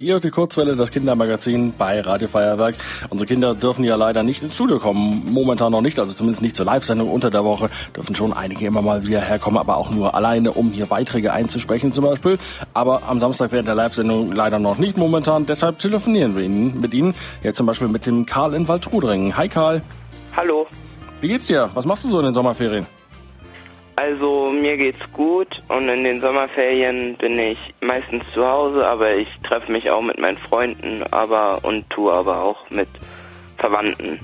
Hier die Kurzwelle, das Kindermagazin bei Radio Feuerwerk. Unsere Kinder dürfen ja leider nicht ins Studio kommen. Momentan noch nicht, also zumindest nicht zur Live-Sendung unter der Woche. Dürfen schon einige immer mal wieder herkommen, aber auch nur alleine, um hier Beiträge einzusprechen zum Beispiel. Aber am Samstag während der Live-Sendung leider noch nicht momentan. Deshalb telefonieren wir Ihnen, mit Ihnen. Jetzt zum Beispiel mit dem Karl in Waldrudringen. Hi Karl. Hallo. Wie geht's dir? Was machst du so in den Sommerferien? Also mir geht's gut und in den Sommerferien bin ich meistens zu Hause, aber ich treffe mich auch mit meinen Freunden, aber und tue aber auch mit Verwandten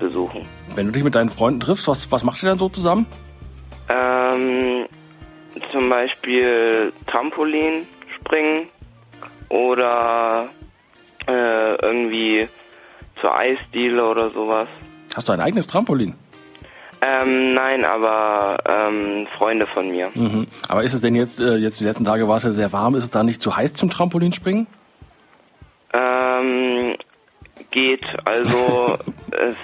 besuchen. Wenn du dich mit deinen Freunden triffst, was, was macht ihr dann so zusammen? Ähm, zum Beispiel Trampolin springen oder äh, irgendwie zur Eisdiele oder sowas. Hast du ein eigenes Trampolin? Ähm, nein, aber ähm, Freunde von mir. Mhm. Aber ist es denn jetzt, äh, jetzt die letzten Tage war es ja sehr warm, ist es da nicht zu heiß zum Trampolinspringen? Ähm, geht. Also es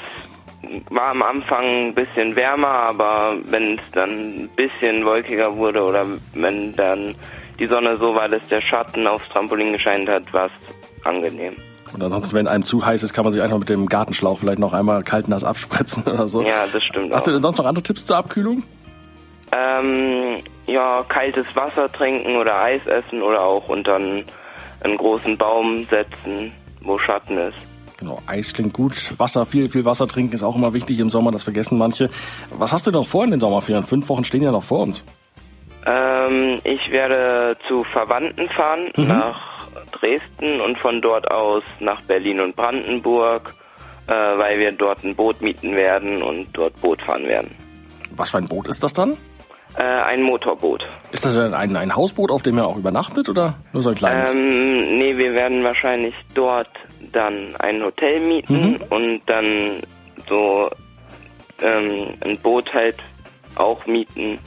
war am Anfang ein bisschen wärmer, aber wenn es dann ein bisschen wolkiger wurde oder wenn dann die Sonne so war, dass der Schatten aufs Trampolin gescheint hat, war es angenehm. Und ansonsten, wenn einem zu heiß ist, kann man sich einfach mit dem Gartenschlauch vielleicht noch einmal kalt nass abspritzen oder so. Ja, das stimmt Hast auch. du denn sonst noch andere Tipps zur Abkühlung? Ähm, ja, kaltes Wasser trinken oder Eis essen oder auch unter einen, einen großen Baum setzen, wo Schatten ist. Genau, Eis klingt gut. Wasser, viel, viel Wasser trinken ist auch immer wichtig im Sommer, das vergessen manche. Was hast du noch vor in den Sommerferien? Fünf Wochen stehen ja noch vor uns. Ähm, ich werde zu Verwandten fahren nach Dresden und von dort aus nach Berlin und Brandenburg, äh, weil wir dort ein Boot mieten werden und dort Boot fahren werden. Was für ein Boot ist das dann? Äh, ein Motorboot. Ist das denn ein, ein Hausboot, auf dem ihr auch übernachtet oder nur so ein kleines? Ähm, nee, wir werden wahrscheinlich dort dann ein Hotel mieten und dann so ähm, ein Boot halt auch mieten.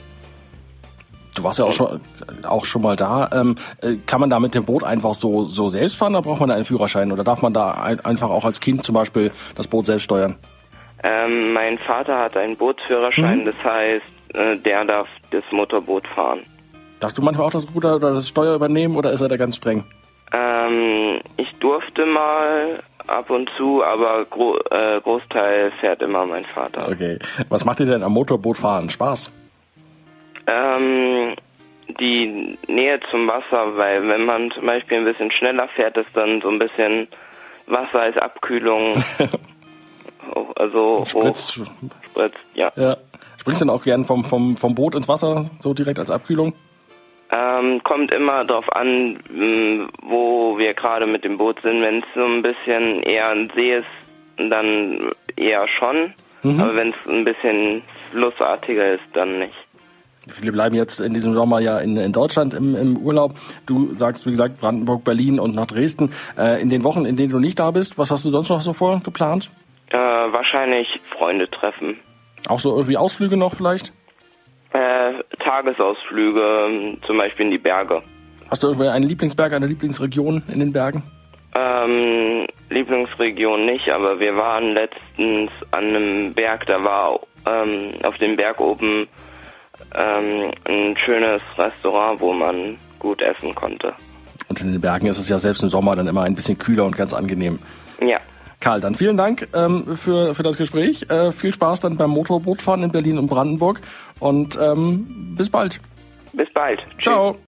Du warst ja auch schon, auch schon mal da. Ähm, äh, kann man da mit dem Boot einfach so, so selbst fahren oder braucht man da einen Führerschein? Oder darf man da ein, einfach auch als Kind zum Beispiel das Boot selbst steuern? Ähm, mein Vater hat einen Bootsführerschein, das heißt, äh, der darf das Motorboot fahren. Darfst du manchmal auch das Ruder oder das Steuer übernehmen oder ist er da ganz streng? Ähm, ich durfte mal ab und zu, aber gro äh, Großteil fährt immer mein Vater. Okay. Was macht ihr denn am Motorboot fahren? Spaß? Ähm, die Nähe zum Wasser, weil wenn man zum Beispiel ein bisschen schneller fährt, ist dann so ein bisschen Wasser als Abkühlung. hoch- also Spritzt. hoch spritzt, ja. Ja. Springst du denn auch gern vom, vom, vom Boot ins Wasser, so direkt als Abkühlung? Ähm, kommt immer darauf an, mh, wo wir gerade mit dem Boot sind. Wenn es so ein bisschen eher ein See ist, dann eher schon. Aber wenn es ein bisschen flussartiger ist, dann nicht. Viele bleiben jetzt in diesem Sommer ja in, in Deutschland im, im Urlaub. Du sagst, wie gesagt, Brandenburg, Berlin und nach Dresden. Äh, in den Wochen, in denen du nicht da bist, was hast du sonst noch so vor geplant? Äh, wahrscheinlich Freunde treffen. Auch so irgendwie Ausflüge noch vielleicht? Äh, Tagesausflüge, zum Beispiel in die Berge. Hast du irgendwie einen Lieblingsberg, eine Lieblingsregion in den Bergen? Ähm, Lieblingsregion nicht, aber wir waren letztens an einem Berg, da war ähm, auf dem Berg oben ähm, ein schönes Restaurant, wo man gut essen konnte. Und in den Bergen ist es ja selbst im Sommer dann immer ein bisschen kühler und ganz angenehm. Ja, Karl, dann vielen Dank ähm, für, für das Gespräch. Äh, viel Spaß dann beim Motorbootfahren in Berlin und Brandenburg und ähm, bis bald. bis bald. Tschüss. Ciao.